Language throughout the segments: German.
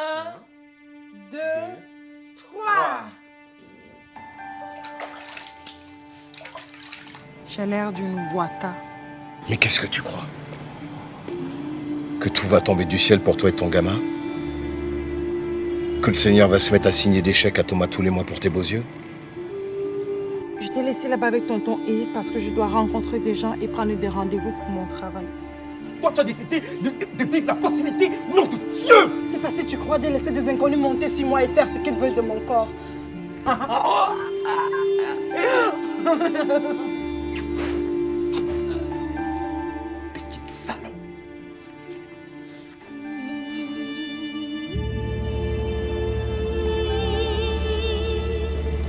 Un, deux, trois. J'ai l'air d'une waka. Mais qu'est-ce que tu crois? Que tout va tomber du ciel pour toi et ton gamin? Que le Seigneur va se mettre à signer des chèques à Thomas tous les mois pour tes beaux yeux? Je t'ai laissé là-bas avec tonton Yves parce que je dois rencontrer des gens et prendre des rendez-vous pour mon travail. Toi, tu as décidé de, de vivre la facilité, nom de Dieu C'est facile, tu crois, de laisser des inconnus monter sur moi et faire ce qu'ils veulent de mon corps. Petite salope.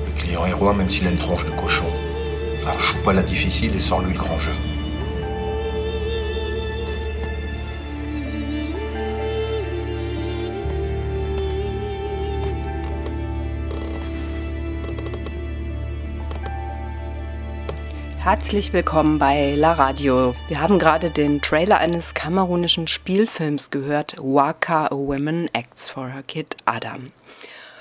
Le client est roi même s'il a une tronche de cochon. Alors joue pas la difficile et sors-lui le grand jeu. Herzlich willkommen bei La Radio. Wir haben gerade den Trailer eines kamerunischen Spielfilms gehört, Waka a Woman Acts for Her Kid Adam.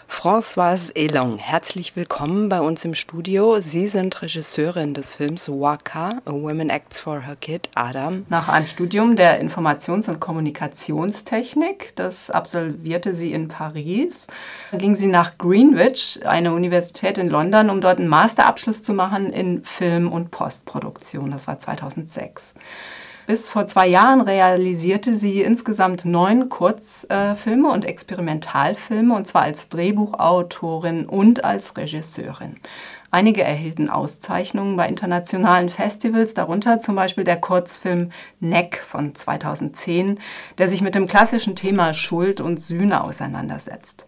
Françoise Elong, herzlich willkommen bei uns im Studio. Sie sind Regisseurin des Films Waka, A Woman Acts for Her Kid Adam. Nach einem Studium der Informations- und Kommunikationstechnik, das absolvierte sie in Paris, ging sie nach Greenwich, eine Universität in London, um dort einen Masterabschluss zu machen in Film- und Postproduktion. Das war 2006. Bis vor zwei Jahren realisierte sie insgesamt neun Kurzfilme und Experimentalfilme, und zwar als Drehbuchautorin und als Regisseurin. Einige erhielten Auszeichnungen bei internationalen Festivals, darunter zum Beispiel der Kurzfilm Neck von 2010, der sich mit dem klassischen Thema Schuld und Sühne auseinandersetzt.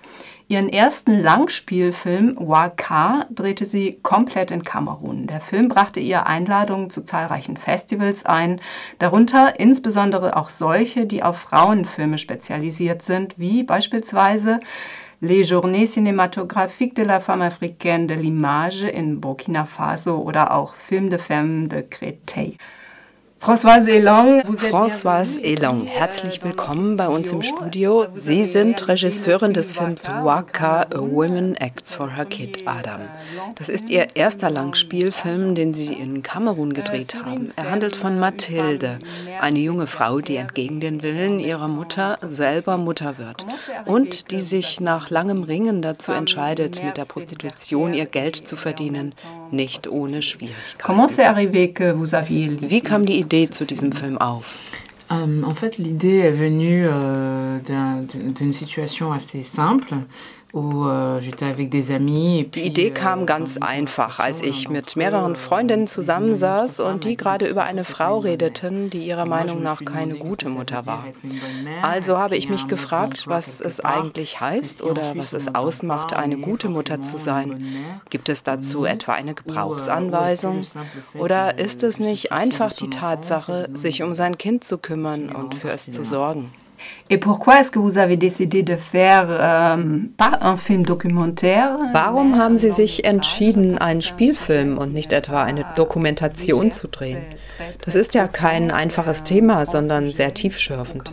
Ihren ersten Langspielfilm Waka drehte sie komplett in Kamerun. Der Film brachte ihr Einladungen zu zahlreichen Festivals ein, darunter insbesondere auch solche, die auf Frauenfilme spezialisiert sind, wie beispielsweise Les Journées cinématographiques de la femme africaine de l'image in Burkina Faso oder auch Film de Femme de Créteil. Françoise Elong, Françoise Elong, herzlich willkommen bei uns im Studio. Sie sind Regisseurin des Films Waka, A Woman Acts for Her Kid Adam. Das ist ihr erster Langspielfilm, den Sie in Kamerun gedreht haben. Er handelt von Mathilde, eine junge Frau, die entgegen den Willen ihrer Mutter selber Mutter wird und die sich nach langem Ringen dazu entscheidet, mit der Prostitution ihr Geld zu verdienen, nicht ohne Schwierigkeiten. Wie kam die Idee zu diesem Film auf? Euh, en fait, l'idée est venue euh, d'un- d'une situation assez simple euh, Die Idee euh, kam ganz einfach, als ich mit mehreren Freundinnen zusammensaß und die gerade über eine Frau redeten, die ihrer Meinung me nach keine gute Mutter war. Also habe ich mich gefragt, was es eigentlich heißt oder was es ausmacht, eine gute Mutter zu sein. Gibt es dazu etwa eine euh, Gebrauchsanweisung? Oder ist es nicht einfach die Tatsache, sich um sein Kind zu kümmern und für es zu sorgen? Et pourquoi est-ce que vous avez décidé de faire euh, pas un film documentaire Warum haben Sie sich entschieden, einen Spielfilm und nicht etwa eine Dokumentation zu drehen? Das ist ja kein einfaches Thema, sondern sehr tiefschürfend.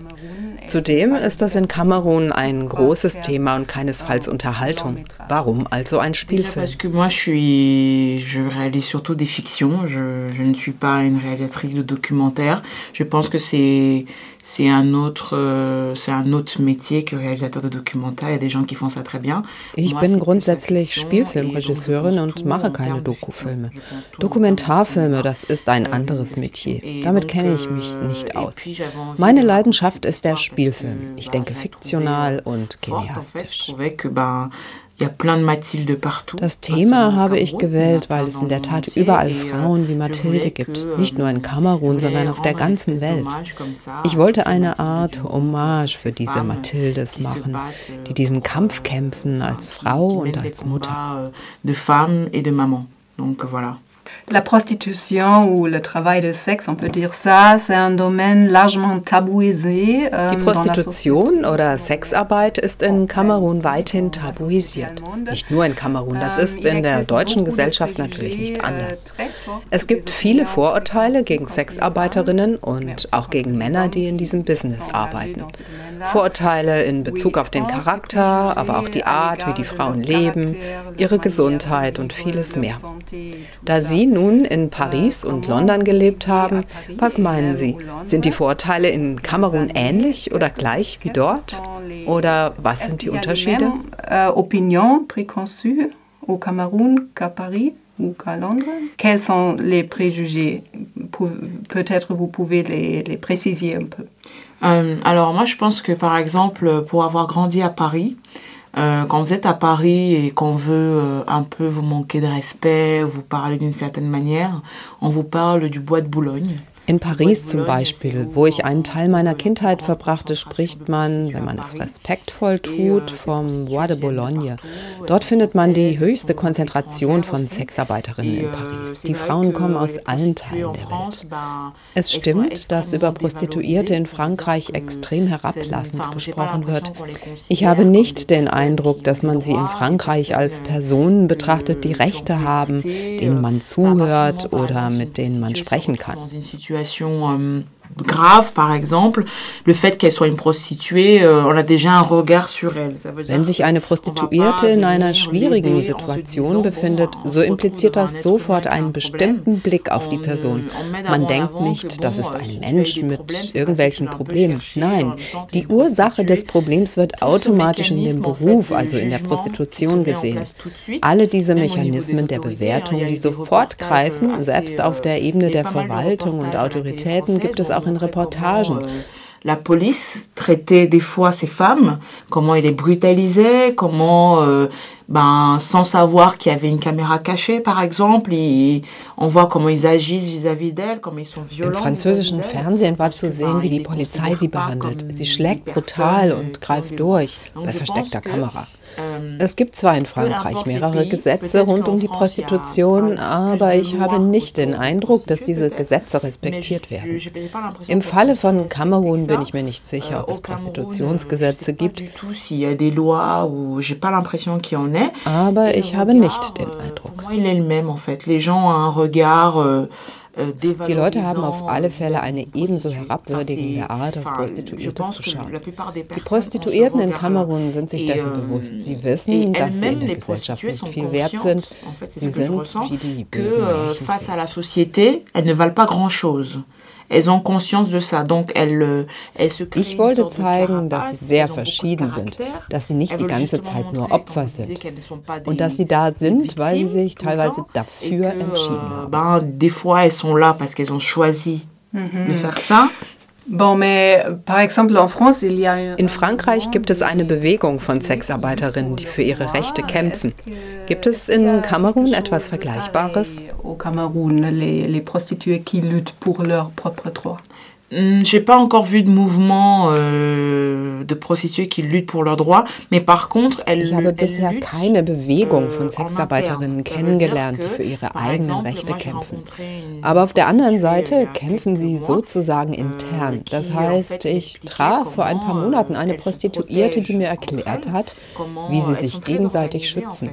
Zudem ist das in Kamerun ein großes Thema und keinesfalls Unterhaltung. Warum also ein Spielfilm? parce que moi je suis, je réalise surtout des fictions. Je, je ne suis pas une réalisatrice de documentaires. Je pense que c'est c'est un autre euh, c'est un autre métier que réalisateur de documentaires. Il y a des gens qui font ça très bien. Ich Moi, bin grundsätzlich Spielfilmregisseurin und mache keine Dokufilme. Dokumentarfilme, das ist ein anderes Metier. et Damit kenne ich mich euh, nicht et aus. Meine Leidenschaft ist der Spielfilm. Ich denke fiktional und forte, Das Thema habe ich gewählt, weil es in der Tat überall Frauen wie Mathilde gibt. Nicht nur in Kamerun, sondern auf der ganzen Welt. Ich wollte eine Art Hommage für diese Mathildes machen, die diesen Kampf kämpfen als Frau und als Mutter. de et de. Donc voilà. La prostitution ou le travail de sexe, on peut dire ça, c'est un domaine largement tabouisé. Die Prostitution oder Sexarbeit ist in Kamerun weithin tabuisiert. Nicht nur in Kamerun, das ist in der deutschen Gesellschaft natürlich nicht anders. Es gibt viele Vorurteile gegen Sexarbeiterinnen und auch gegen Männer, die in diesem Business arbeiten. Vorurteile in Bezug auf den Charakter, aber auch die Art, wie die Frauen leben, ihre Gesundheit und vieles mehr. Da Sie nun in Paris und London gelebt haben, was meinen Sie? Sind die Vorurteile in Kamerun ähnlich oder gleich wie dort? Oder was sind die Unterschiede? Euh, opinion préconçue au Cameroun qu'à Paris ou qu'à Londres Quels sont les préjugés Peut-être vous pouvez les, les préciser un peu. Euh, alors moi je pense que par exemple pour avoir grandi à Paris, euh, quand vous êtes à Paris et qu'on veut euh, un peu vous manquer de respect, vous parler d'une certaine manière, on vous parle du bois de Boulogne. In Paris zum Beispiel, wo ich einen Teil meiner Kindheit verbrachte, spricht man, wenn man es respektvoll tut, vom Bois de Boulogne. Dort findet man die höchste Konzentration von Sexarbeiterinnen in Paris. Die Frauen kommen aus allen Teilen der Welt. Es stimmt, dass über Prostituierte in Frankreich extrem herablassend gesprochen wird. Ich habe nicht den Eindruck, dass man sie in Frankreich als Personen betrachtet, die Rechte haben, denen man zuhört oder mit denen man sprechen kann. Situation grave, par exemple, le fait qu'elle soit une prostituée, euh, on a déjà un regard sur elle. Wenn sich eine Prostituierte in einer schwierigen Situation befindet, so impliziert das sofort einen bestimmten Blick auf die Person. Man denkt nicht, das ist ein Mensch mit irgendwelchen Problemen. Nein, die Ursache des Problems wird automatisch in dem Beruf, also in der Prostitution gesehen. Alle diese Mechanismen der Bewertung, die sofort greifen, selbst auf der Ebene der Verwaltung und Autoritäten, gibt es auch in Reportagen. La police traitait des fois ces femmes, comment elle les brutalisait, comment, euh, ben, sans savoir qu'il y avait une caméra cachée, par exemple, et on voit comment ils agissent vis-à-vis d'elles, comment ils sont violents. Im französischen Fernsehen war zu sehen, wie die Polizei sie behandelt. Sie schlägt brutal und greift durch bei versteckter Kamera. Es gibt zwar in Frankreich mehrere Gesetze rund um die Prostitution, aber ich habe nicht den Eindruck, dass diese Gesetze respektiert werden. Im Falle von Kamerun bin ich mir nicht sicher, ob es Prostitutionsgesetze gibt, aber ich habe nicht den Eindruck. Die Leute haben auf alle Fälle eine ebenso herabwürdigende Art, auf Prostituierte zu schauen. Die Prostituierten in Kamerun sind sich dessen bewusst. Sie wissen, dass sie in der Gesellschaft nicht viel wert sind. Sie sind wie die bösen Märchen. Elles ont conscience de ça. Donc elles, euh, elles se ich wollte zeigen, dass sie sehr verschieden sind, dass sie nicht die ganze Zeit nur Opfer sind. und dass sie da sind, weil sie sich teilweise dafür entschieden haben. Des In Frankreich gibt es eine Bewegung von Sexarbeiterinnen, die für ihre Rechte kämpfen. Gibt es in Kamerun etwas Vergleichbares? J'ai pas encore vu de mouvement euh, de Prostituées qui luttent pour leurs droits, mais par contre, elles Ich habe bisher keine Bewegung von Sexarbeiterinnen kennengelernt, die für ihre eigenen Rechte kämpfen. Aber auf der anderen Seite kämpfen sie sozusagen euh, intern. Das heißt, ich traf vor ein paar Monaten eine Prostituierte, die mir erklärt hat, wie sie sich gegenseitig schützen.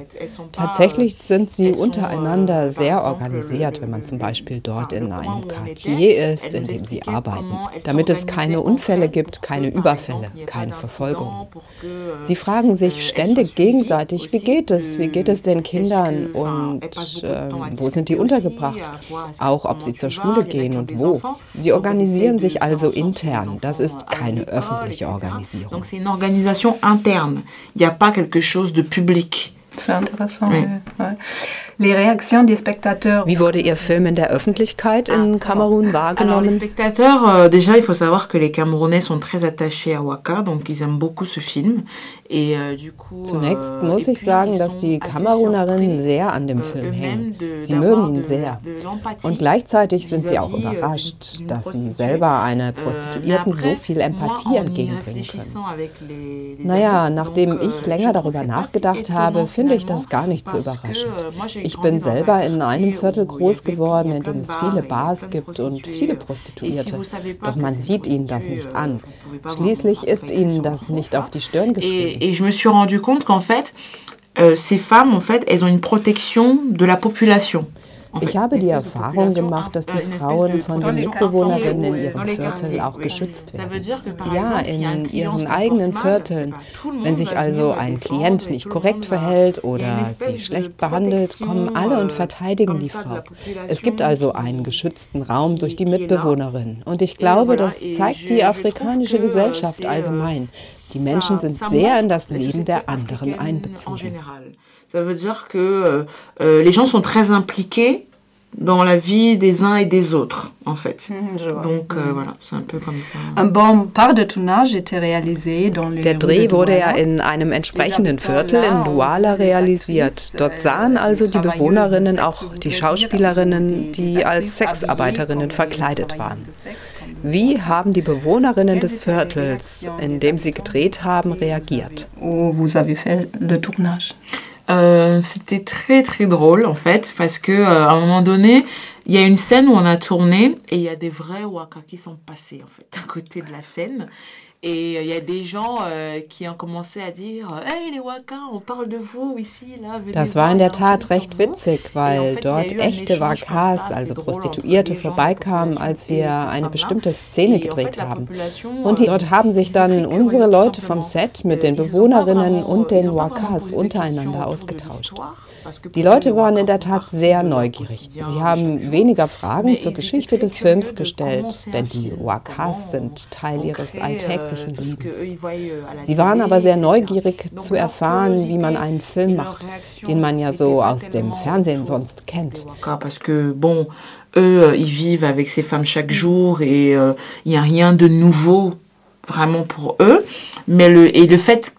Tatsächlich sind sie untereinander sehr organisiert, wenn man zum Beispiel dort in einem Quartier ist, in dem sie arbeiten damit es keine Unfälle gibt, keine Überfälle, keine Verfolgung. Sie fragen sich ständig gegenseitig, wie geht es, wie geht es den Kindern und äh, wo sind die untergebracht, auch ob sie zur Schule gehen und wo. Sie organisieren sich also intern, das ist keine öffentliche Organisation. Il n'y a pas quelque chose de public. C'est intéressant. Oui. Ouais. Les réactions des spectateurs. Wie wurde Ihr Film in der Öffentlichkeit in Kamerun wahrgenommen? Alors, les spectateurs, euh, déjà, il faut savoir que les Camerounais sont très attachés à Waka, donc ils aiment beaucoup ce film. Et, euh, du coup, Zunächst euh, muss ich sagen, dass die Kamerunerinnen sehr an dem Film hängen. Sie mögen ihn sehr. Und gleichzeitig sind sie auch überrascht, dass sie selber einer Prostituierten so viel Empathie entgegenbringen können. Naja, nachdem ich länger darüber nachgedacht habe, finde ich das gar nicht so überraschend. Ich bin selber in einem Viertel groß geworden, in dem es viele Bars gibt und viele Prostituierte. Doch man sieht ihnen das nicht an. Schließlich ist ihnen das nicht auf die Stirn geschrieben. Et je me suis rendu compte qu'en fait, euh, ces femmes, en fait, elles ont une protection de la population. Ich habe die Erfahrung gemacht, dass die Frauen von den Mitbewohnerinnen in ihrem Viertel auch geschützt werden. Ja, in ihren eigenen Vierteln. Wenn sich also ein Klient nicht korrekt verhält oder sie schlecht behandelt, kommen alle und verteidigen die Frau. Es gibt also einen geschützten Raum durch die Mitbewohnerin. Und ich glaube, das zeigt die afrikanische Gesellschaft allgemein. Die Menschen sind sehr in das Leben der anderen einbezogen. Ça veut dire que euh, les gens sont très impliqués dans la vie des uns et des autres, en fait. Donc euh, voilà, c'est un peu comme ça. Un bon part de tournage était réalisé dans les Der Dreh wurde ja in einem entsprechenden Viertel in Douala realisiert. Dort sahen also die Bewohnerinnen auch die Schauspielerinnen, die als Sexarbeiterinnen verkleidet waren. Wie haben die Bewohnerinnen des Viertels, in dem sie gedreht haben, reagiert? où vous avez fait le tournage. Euh, C'était très très drôle en fait parce que euh, à un moment donné, il y a une scène où on a tourné et il y a des vrais waka qui sont passés en fait à côté de la scène. Et euh, il y a des gens euh, qui ont commencé à dire Hey les Waka, on parle de vous ici, là. Das war in der Tat recht witzig, weil dort echte Wakas, also Prostituierte, vorbeikamen, als wir eine bestimmte Szene gedreht haben. Und euh, dort haben sich dann unsere Leute vom. Set mit Euh, den Bewohnerinnen und euh, den Wakas untereinander ausgetauscht. Die Leute waren in der Tat sehr neugierig. Sie haben weniger Fragen zur Geschichte des Films gestellt, denn die Wakas sind Teil ihres euh, alltäglichen Lebens. euh, Sie waren aber sehr neugierig zu erfahren, wie man einen Film macht, den man ja so aus dem Fernsehen sonst kennt. Eux, euh, ils vivent avec ces femmes chaque jour et euh, il n'y a rien de nouveau vraiment pour eux. Mais le, et le fait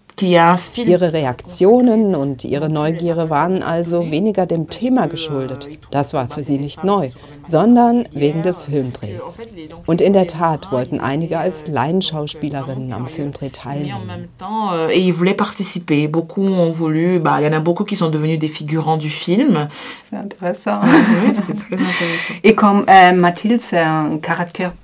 Ihre Reaktionen und ihre Neugierde waren also weniger dem Thema geschuldet. Das war für sie nicht neu, sondern wegen des Filmdrehs. Und in der Tat wollten einige als Laienschauspielerinnen am Filmdreh teilnehmen.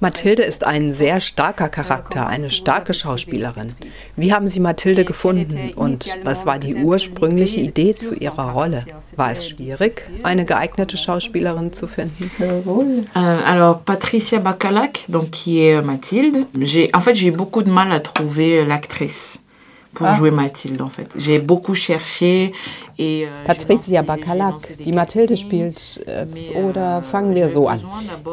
Mathilde ist ein sehr starker Charakter, eine starke Schauspielerin. Wie haben Sie Mathilde gefunden und was war die ursprüngliche Idee zu ihrer Rolle? War es schwierig, eine geeignete Schauspielerin zu finden? Euh, alors, Patricia Bacalac, donc, qui est Mathilde, j'ai, en fait, j'ai beaucoup de mal à trouver l'actrice pour Ah. jouer Mathilde, en fait. J'ai beaucoup cherché et... euh, Patricia Bacalac, die Mathilde spielt, äh, euh, oder fangen wir so an.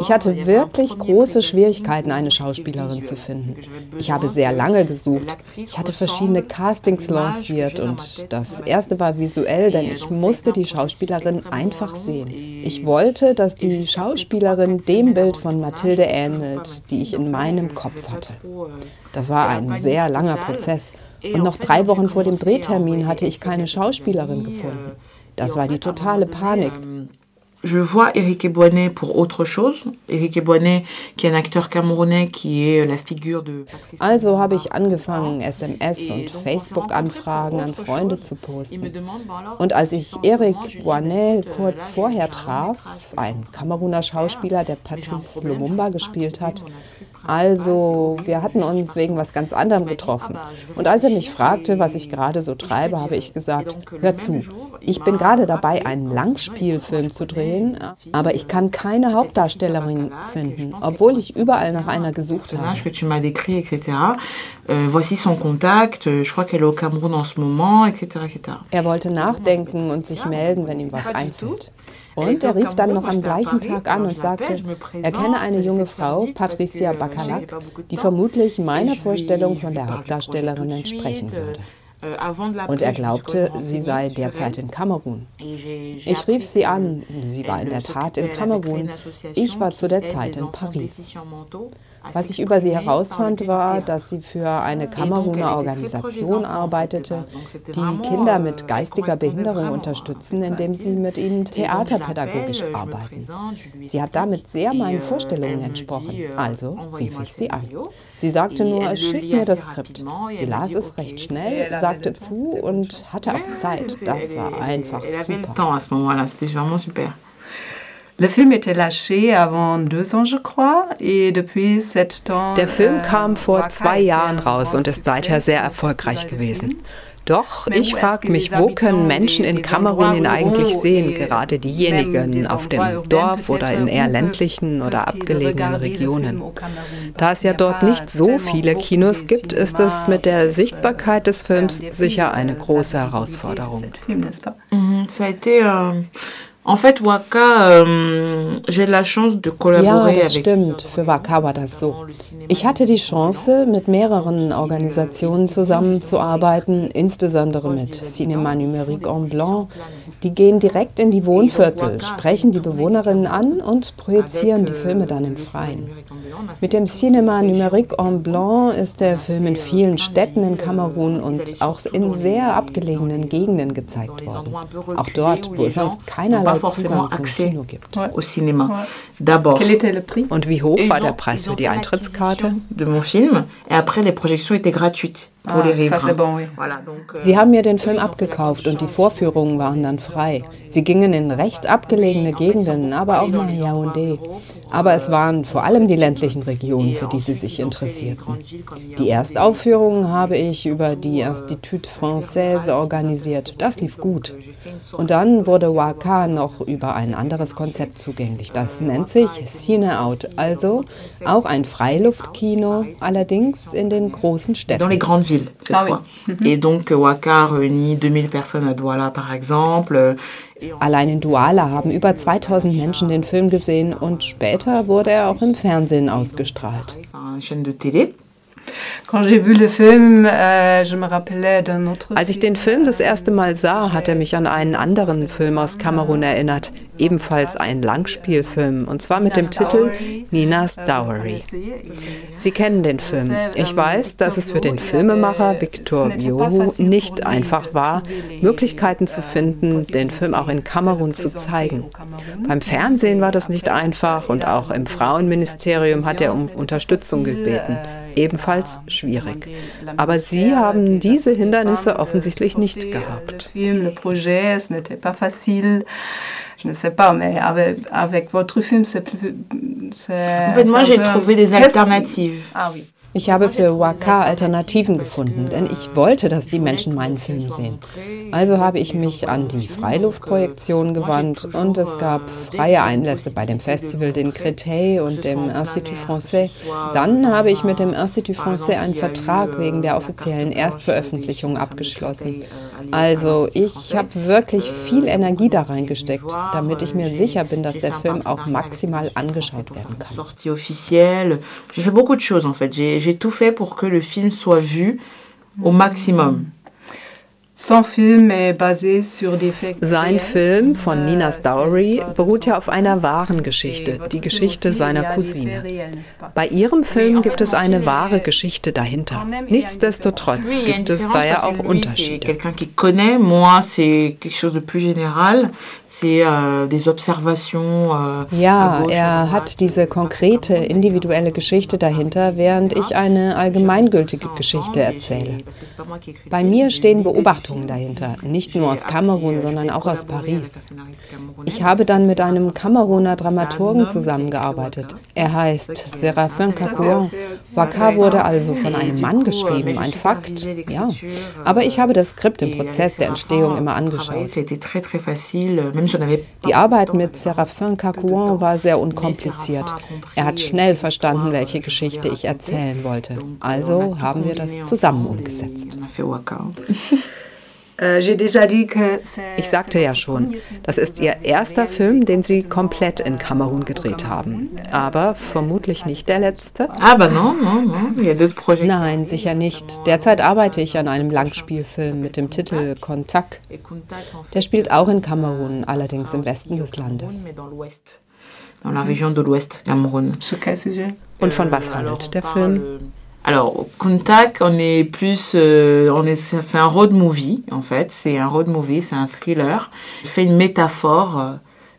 Ich hatte wirklich große Schwierigkeiten, eine Schauspielerin zu visuel. finden. Ich habe sehr lange gesucht. Ich hatte verschiedene Castings lanciert und das erste war visuell, denn ich musste die Schauspielerin einfach sehen. Ich wollte, dass die Schauspielerin dem Bild von Mathilde ne ähnelt, die ich in meinem Kopf hatte. euh, Das war ein sehr langer. Prozess. Et Und noch drei Wochen vor dem à Drehtermin hatte ich keine Schauspielerin compagnie, gefunden. Das war die totale Panik. euh, Je vois Eric Ebouanet pour autre chose. Eric Ebouanet, qui est un acteur camerounais, qui est la figure de Also habe ich angefangen, SMS und Facebook-Anfragen an Freunde zu posten. Und als ich Eric Boinet kurz vorher traf, ein Kameruner Schauspieler, der Patrice Lumumba gespielt hat, Also, wir hatten uns wegen was ganz anderem getroffen. Und als er mich fragte, was ich gerade so treibe, habe ich gesagt, hör zu, ich bin gerade dabei, einen en Langspielfilm zu drehen, aber ich kann keine Hauptdarstellerin finden, obwohl ich überall nach einer gesucht habe. Euh, voici son contact. euh, Je crois qu'elle est au Cameroun en ce moment, etc., etc. Er wollte nachdenken und sich melden, wenn ihm was einfällt. Und er rief dann noch am gleichen Tag an und sagte, er kenne eine junge Frau, Patricia Bacalac, die vermutlich meiner Vorstellung von der Hauptdarstellerin entsprechen würde. Und er glaubte, sie sei derzeit in Kamerun. Ich rief sie an, sie war in der Tat in Kamerun. Ich war zu der Zeit in Paris. Was ich über sie herausfand, war, dass sie für eine Kameruner Organisation arbeitete, die Kinder mit geistiger Behinderung unterstützen, indem sie mit ihnen theaterpädagogisch arbeiten. Sie hat damit sehr meinen Vorstellungen entsprochen, also rief ich sie an. Sie sagte nur, schick mir das Skript. Sie las es recht schnell, sagte zu und hatte auch Zeit. Das war einfach super. Le film était lâché avant deux ans, je crois, et depuis sept ans. Der Film euh, kam vor zwei Jahren raus und ist seither sehr erfolgreich gewesen. Doch, ich frage mich, wo können Menschen in Kamerun ihn eigentlich sehen, gerade diejenigen auf dem Dorf oder in eher ländlichen oder abgelegenen Regionen. Da es ja dort nicht so viele Kinos gibt, ist es mit der Sichtbarkeit des Films sicher eine euh, große Herausforderung. Mhm, Euh, En fait, Waka, euh, j'ai la chance de Ja, collaborer das avec. stimmt. Für Waka war das so. Ich hatte die Chance, mit mehreren Organisationen zusammenzuarbeiten, insbesondere mit Cinéma Numérique en Blanc. Die gehen direkt in die Wohnviertel, sprechen die Bewohnerinnen an und projizieren die Filme dann im Freien. Mit dem Cinéma Numérique en Blanc ist der Film in vielen Städten in Kamerun und auch in sehr abgelegenen Gegenden gezeigt worden. Auch dort, wo es sonst keinerlei Gibt. Ouais. au cinéma. D'abord. Quel était le prix? Und wie hoch Et war ils der ont- Preis für die Eintrittskarte? de mon film et après les projections étaient gratuites Ah, euh, Sie haben mir den Film abgekauft und die Vorführungen waren dann frei. Sie gingen in recht abgelegene Gegenden, aber auch nach Yaoundé. Aber es waren vor allem die ländlichen Regionen, für die sie sich interessierten. Die Erstaufführungen habe ich über die Institut Française organisiert. Das lief gut. Und dann wurde Waka noch über ein anderes Konzept zugänglich. Das nennt sich Cine Out, also auch ein Freiluftkino, allerdings in den großen Städten. Les grandes villes cette Ah oui. fois. Et donc Waka réunit 2000 personnes à Douala par exemple. euh, Allein in Douala haben über 2000 Menschen den Film gesehen und später wurde er auch im Fernsehen ausgestrahlt. enfin, une chaîne de télé. Euh, Als ich den Film das erste Mal sah, hat er mich an einen anderen Film aus Kamerun erinnert, ebenfalls ein Langspielfilm, und zwar mit dem Titel Nina's Dowry. Sie kennen den Film. Ich weiß, dass es für den Filmemacher Victor Biohu nicht einfach war, Möglichkeiten zu finden, den Film auch in Kamerun zu zeigen. Beim Fernsehen war das nicht einfach und auch im Frauenministerium hat er um Unterstützung gebeten. Ebenfalls schwierig. Aber Sie haben diese Hindernisse offensichtlich nicht gehabt. Je ne sais pas, mais avec, avec votre film, c'est plus. En fait, moi j'ai trouvé des alternatives. Ah oui. Ich habe für Waka Alternativen gefunden, denn ich wollte, dass die Menschen meinen Film sehen. Also habe ich mich an die Freiluftprojektion gewandt und es gab freie Einlässe bei dem Festival den Créteil und dem Institut Français. Dann habe ich mit dem Institut Français einen Vertrag wegen der offiziellen Erstveröffentlichung abgeschlossen. Also ich habe wirklich viel Energie da reingesteckt, damit ich mir sicher bin, dass der Film auch maximal angeschaut werden kann. Sortie officielle. J'ai fait beaucoup de choses en fait. J'ai j'ai tout fait pour que le film soit vu au maximum. Son film est basé sur des faits. Sein. Film von Ninas Euh, Dowry l'histoire de beruht ja auf einer wahren Geschichte, die Geschichte seiner Cousine. Bei ihrem Film gibt es eine wahre Geschichte dahinter. Nichtsdestotrotz gibt es da ja auch Unterschiede. euh, euh, Ja, er hat diese konkrete, individuelle Geschichte dahinter, während ich eine allgemeingültige Geschichte erzähle. Bei mir stehen Beobachtungen dahinter, nicht nur aus Kamerun, sondern auch aus Paris. Ich habe dann mit einem Kameruner Dramaturgen zusammengearbeitet. Er heißt Séraphin Kakouan. Waka wurde also von einem Mann geschrieben, ein Fakt, ja. Aber ich habe das Skript im Prozess der Entstehung immer angeschaut. Die Arbeit mit Séraphin Kakouan war sehr unkompliziert. Er hat schnell verstanden, welche Geschichte ich erzählen wollte. Also haben wir das zusammen umgesetzt. Euh, c'est- Ich sagte ja schon, das ist ihr erster Film, den sie komplett in Kamerun gedreht haben. Aber vermutlich nicht der letzte. Ah. Nein, sicher nicht. Derzeit arbeite ich an einem Langspielfilm mit dem Titel Kontakt. Der spielt auch in Kamerun, allerdings im Westen des Landes. Und von was Euh, handelt der Film? Alors, Kuntak, on est plus, euh, on est, c'est un road movie en fait. C'est un road movie, c'est un thriller. Il fait une métaphore euh,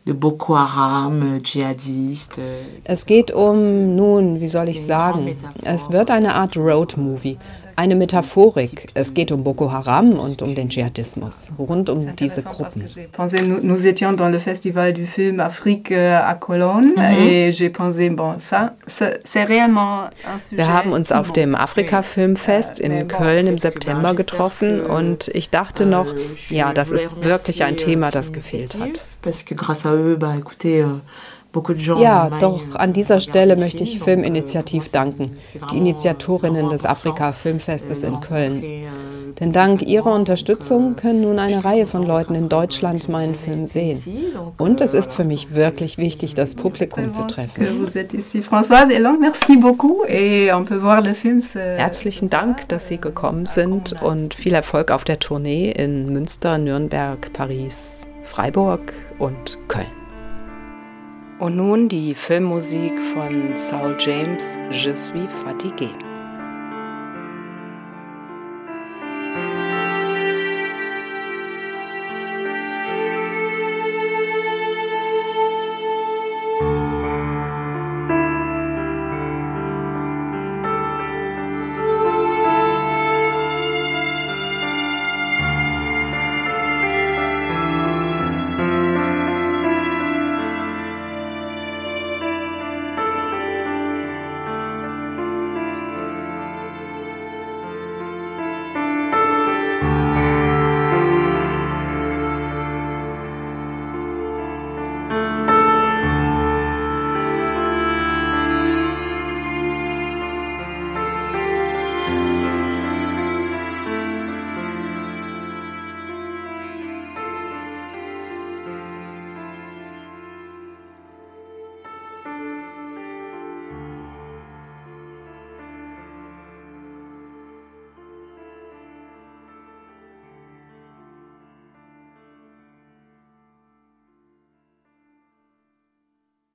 de Boko Haram, euh, djihadistes. euh, Es geht um, nun, wie soll ich sagen, es wird eine Art Road-Movie. Eine Metaphorik. Es geht um Boko Haram und um den Dschihadismus, rund um diese Gruppen. Nous étions dans le festival du film Afrique euh, à Cologne mhm. et j'ai pensé, bon, ça, c'est réellement un sujet. Wir haben uns auf dem Afrika-Filmfest in Köln im September getroffen und ich dachte noch, ja, das ist wirklich ein Thema, das gefehlt hat. Parce que grâce à eux, bah écoutez, euh, ja, doch an dieser Stelle möchte ich Filminitiativ danken, die Initiatorinnen des Afrika Filmfestes in Köln. Denn dank ihrer Unterstützung können nun eine Reihe von Leuten in Deutschland meinen Film sehen. Und es ist für mich wirklich wichtig, das Publikum zu treffen. Herzlichen Dank, dass Sie gekommen sind und viel Erfolg auf der Tournee in Münster, Nürnberg, Paris, Freiburg und Köln. Und nun die Filmmusik von Saul James, Je suis fatigué.